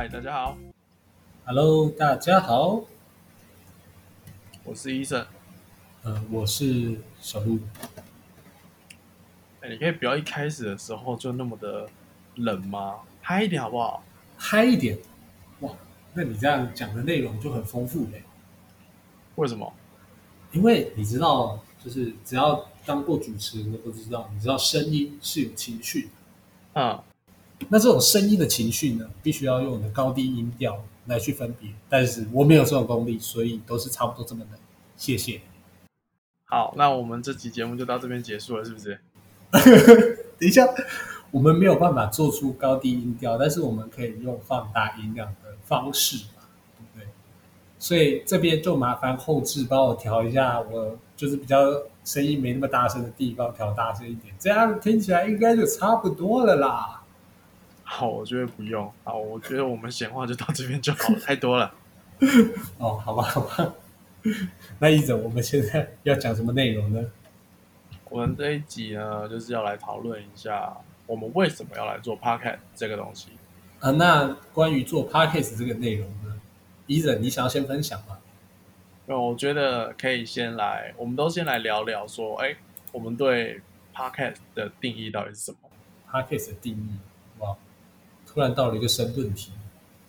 嗨，大家好，Hello，大家好，我是医生。呃，我是小鹿。哎，你可以不要一开始的时候就那么的冷吗？嗨一点好不好？嗨一点，哇，那你这样讲的内容就很丰富嘞。为什么？因为你知道，就是只要当过主持人的都知道，你知道声音是有情绪的。嗯，那这种声音的情绪呢，必须要用你的高低音调来去分别。但是我没有这种功力，所以都是差不多这么冷。谢谢。好，那我们这期节目就到这边结束了，是不是？等一下，我们没有办法做出高低音调，但是我们可以用放大音量的方式嘛，对不对？所以这边就麻烦后置帮我调一下，我就是比较声音没那么大声的地方调大声一点，这样听起来应该就差不多了啦。好，我觉得不用。好，我觉得我们闲话就到这边就好了，太多了。哦，好吧，好吧。那一整，我们现在要讲什么内容呢？我们这一集呢，就是要来讨论一下我们为什么要来做 podcast 这个东西。啊，那关于做 podcast 这个内容呢，伊人，你想要先分享吗？那我觉得可以先来，我们都先来聊聊说，哎，我们对 podcast 的定义到底是什么？podcast 的定义，哇，突然到了一个深论题，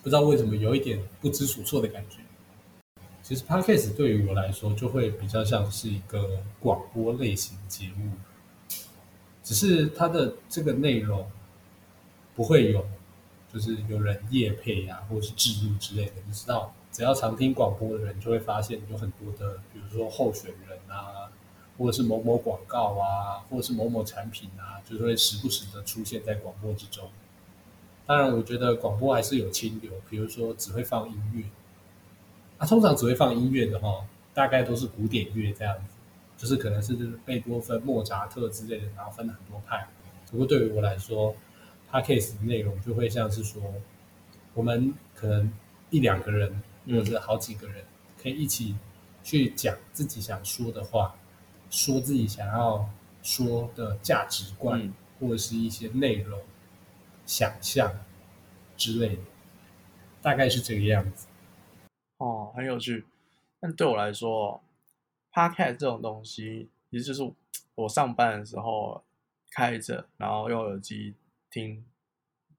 不知道为什么有一点不知所措的感觉。其实 podcast 对于我来说，就会比较像是一个广播类型节目，只是它的这个内容不会有，就是有人业配啊，或者是制入之类的。你知道，只要常听广播的人，就会发现有很多的，比如说候选人啊，或者是某某广告啊，或者是某某产品啊，就是会时不时的出现在广播之中。当然，我觉得广播还是有清流，比如说只会放音乐，啊，通常只会放音乐的哈，大概都是古典乐这样子，就是可能是贝多芬、莫扎特之类的，然后分了很多派。不过对于我来说 p a c k a s e 的内容就会像是说，我们可能一两个人嗯或者好几个人可以一起去讲自己想说的话，说自己想要说的价值观，嗯。或者是一些内容、想象之类的，大概是这个样子。哦，很有趣。但对我来说，podcast 这种东西，其实就是我上班的时候开着，然后用耳机听，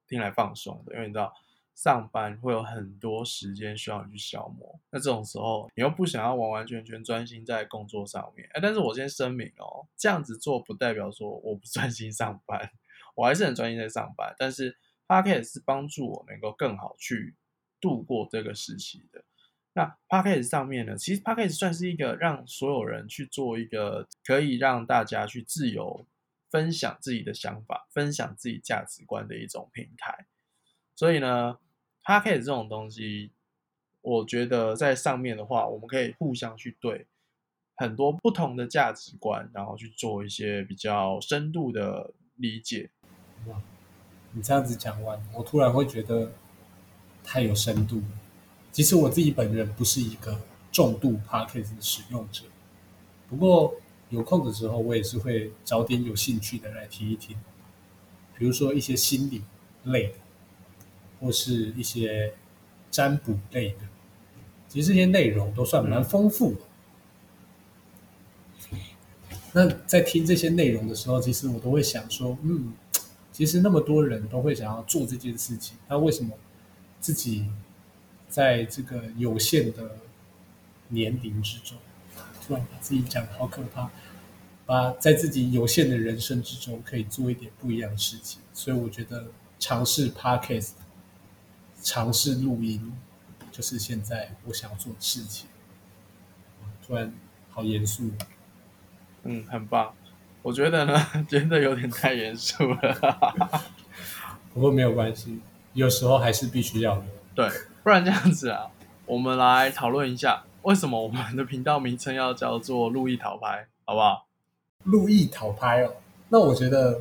听来放松的。因为你知道，上班会有很多时间需要你去消磨。那这种时候，你又不想要完完全全专心在工作上面。哎，但是我先声明哦，这样子做不代表说我不专心上班，我还是很专心在上班。但是 podcast 是帮助我能够更好去度过这个时期的。那 p a c k a g e 上面呢，其实 p a c k a g e 算是一个让所有人去做一个可以让大家去自由分享自己的想法、分享自己价值观的一种平台。所以呢 p a c k a g e 这种东西，我觉得在上面的话，我们可以互相去对很多不同的价值观，然后去做一些比较深度的理解。哇，你这样子讲完，我突然会觉得太有深度了。其实我自己本人不是一个重度 podcast 的使用者，不过有空的时候，我也是会找点有兴趣的来听一听，比如说一些心理类的，或是一些占卜类的。其实这些内容都算蛮丰富的。那在听这些内容的时候，其实我都会想说，嗯，其实那么多人都会想要做这件事情，那为什么自己在这个有限的年龄之中，突然把自己讲的好可怕，把在自己有限的人生之中可以做一点不一样的事情，所以我觉得尝试 podcast，尝试录音，就是现在我想要做的事情。突然好严肃，嗯，很棒。我觉得呢，真的有点太严肃了。不过没有关系，有时候还是必须要的。对，不然这样子啊，我们来讨论一下，为什么我们的频道名称要叫做“路易讨拍”，好不好？路易讨拍哦，那我觉得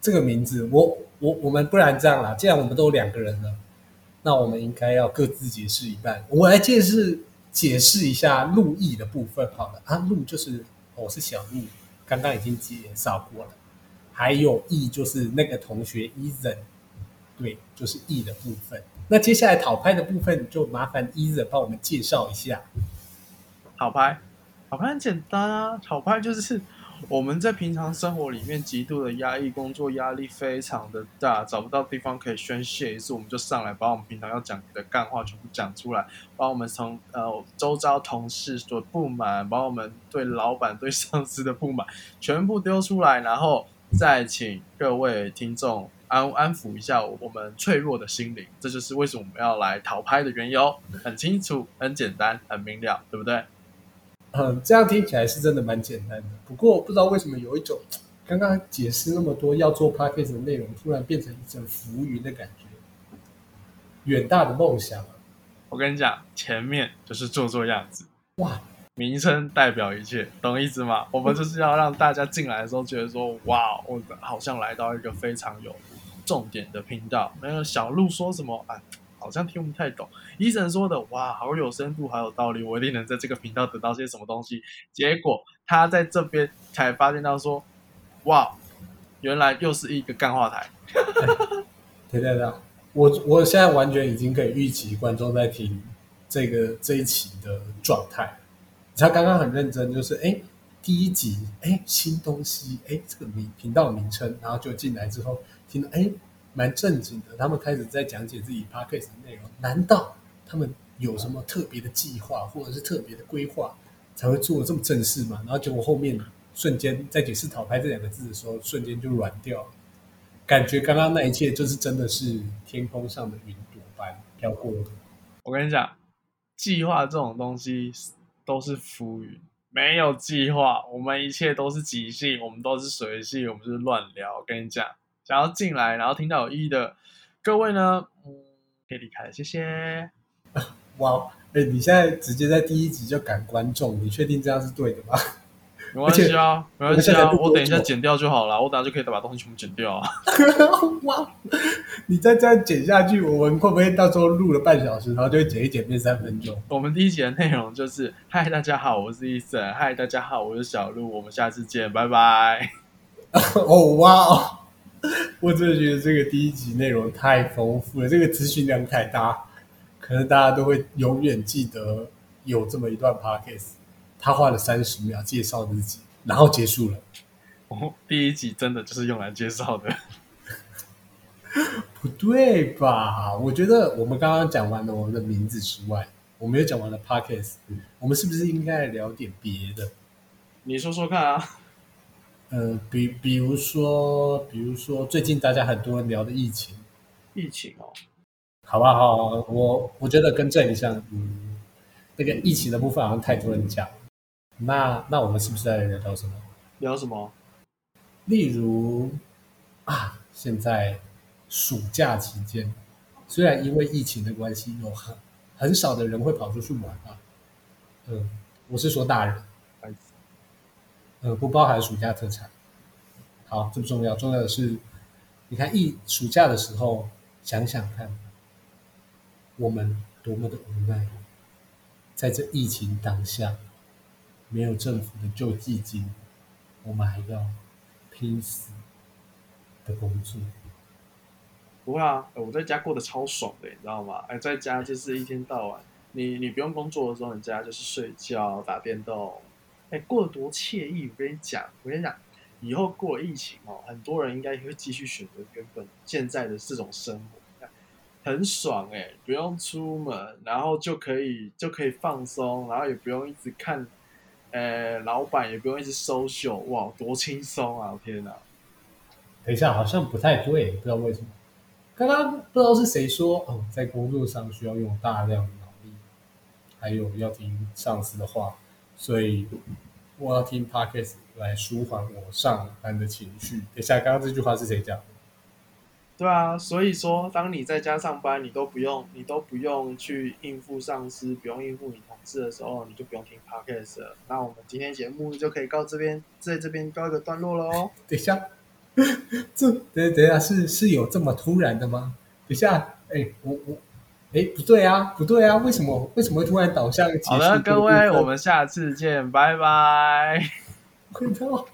这个名字，我我我们不然这样啦，既然我们都有两个人了，那我们应该要各自解释一半。我来解释解释一下路易的部分好了啊，路就是我是小路，刚刚已经介绍过了，还有 E 就是那个同学 Eason，，对，就是 E 的部分。那接下来讨拍的部分，就麻烦 Eason 帮我们介绍一下。讨拍，讨拍很简单啊，讨拍就是我们在平常生活里面极度的压抑，工作压力非常的大，找不到地方可以宣泄于是，我们就上来把我们平常要讲的干话全部讲出来，把我们从呃周遭同事所不满，把我们对老板、对上司的不满全部丢出来，然后再请各位听众安安抚一下我们脆弱的心灵，这就是为什么我们要来讨拍的缘由，很清楚、很简单、很明了，对不对？嗯，这样听起来是真的蛮简单的。不过不知道为什么有一种刚刚解释那么多要做 podcast 的内容，突然变成一阵浮云的感觉。远大的梦想啊，我跟你讲，前面就是做做样子，哇，名称代表一切，懂意思吗？我们就是要让大家进来的时候觉得说，哇，我好像来到一个非常有重点的频道。那个小鹿说什么？哎，好像听不太懂。医生说的，哇，好有深度，好有道理，我一定能在这个频道得到些什么东西。结果他在这边才发现到说，哇，原来又是一个干话台。对 对对，我我现在完全已经可以预期观众在听这个这一期的状态。他刚刚很认真，就是哎，第一集哎新东西哎这个名频道名称，然后就进来之后听到哎蛮正经的，他们开始在讲解自己 podcast 的内容。难道他们有什么特别的计划，或者是特别的规划，才会做的这么正式吗？然后结果后面瞬间在解释“讨拍”这两个字的时候，瞬间就软掉了，感觉刚刚那一切就是真的是天空上的云朵般飘过。我跟你讲，计划这种东西都是浮云，没有计划，我们一切都是即兴，我们都是随性，我们就是乱聊。我跟你讲，想要进来然后听到有意义的各位呢，嗯，可以离开了，谢谢。哇，哎，你现在直接在第一集就赶观众，你确定这样是对的吗？没关系啊，没关系啊，我等一下剪掉就好了，我等下就可以把东西全部剪掉啊。哇，你再这样剪下去，我们会不会到时候录了半小时，然后就会剪一剪变三分钟？我们第一集的内容就是：嗨，大家好，我是伊森；嗨，大家好，我是小鹿。我们下次见，拜拜。哦哇哦！我真的觉得这个第一集内容太丰富了，这个资讯量太大，可能大家都会永远记得有这么一段 podcast。他花了三十秒介绍自己，然后结束了。哦，第一集真的就是用来介绍的。不对吧？我觉得我们刚刚讲完了我们的名字之外，我们又讲完了 podcast，我们是不是应该聊点别的？你说说看啊。呃，比比如说，比如说最近大家很多人聊的疫情，疫情哦，好不好？我我觉得更正一下，嗯，那个疫情的部分好像太多人讲，那那我们是不是在聊聊什么？聊什么？例如啊，现在暑假期间，虽然因为疫情的关系，有很很少的人会跑出去玩啊，嗯，我是说大人，呃，不包含暑假特产。好，这不重要，重要的是，你看一暑假的时候，想想看，我们多么的无奈，在这疫情当下，没有政府的救济金，我们还要拼死的工作。不会啊，我在家过得超爽的，你知道吗？哎，在家就是一天到晚，你你不用工作的时候，你在家就是睡觉、打电动，哎，过得多惬意！我跟你讲，我跟你讲，以后过疫情哦，很多人应该会继续选择原本现在的这种生活，很爽哎，不用出门，然后就可以就可以放松，然后也不用一直看，呃，老板也不用一直 social，哇，多轻松啊！天哪！等一下，好像不太对，不知道为什么。刚刚不知道是谁说，哦，在工作上需要用大量脑力，还有要听上司的话，所以我要听 podcast 来舒缓我上班的情绪。等一下，刚刚这句话是谁讲的？对啊，所以说，当你在家上班，你都不用，你都不用去应付上司，不用应付你同事的时候，你就不用听 podcast 了。那我们今天节目就可以告这边，在这边告一个段落了哦。等一下，这等等一下是是有这么突然的吗？等一下，哎，我我，哎，不对啊，不对啊，为什么为什么会突然导向结束好的，各位，我们下次见，拜拜。回到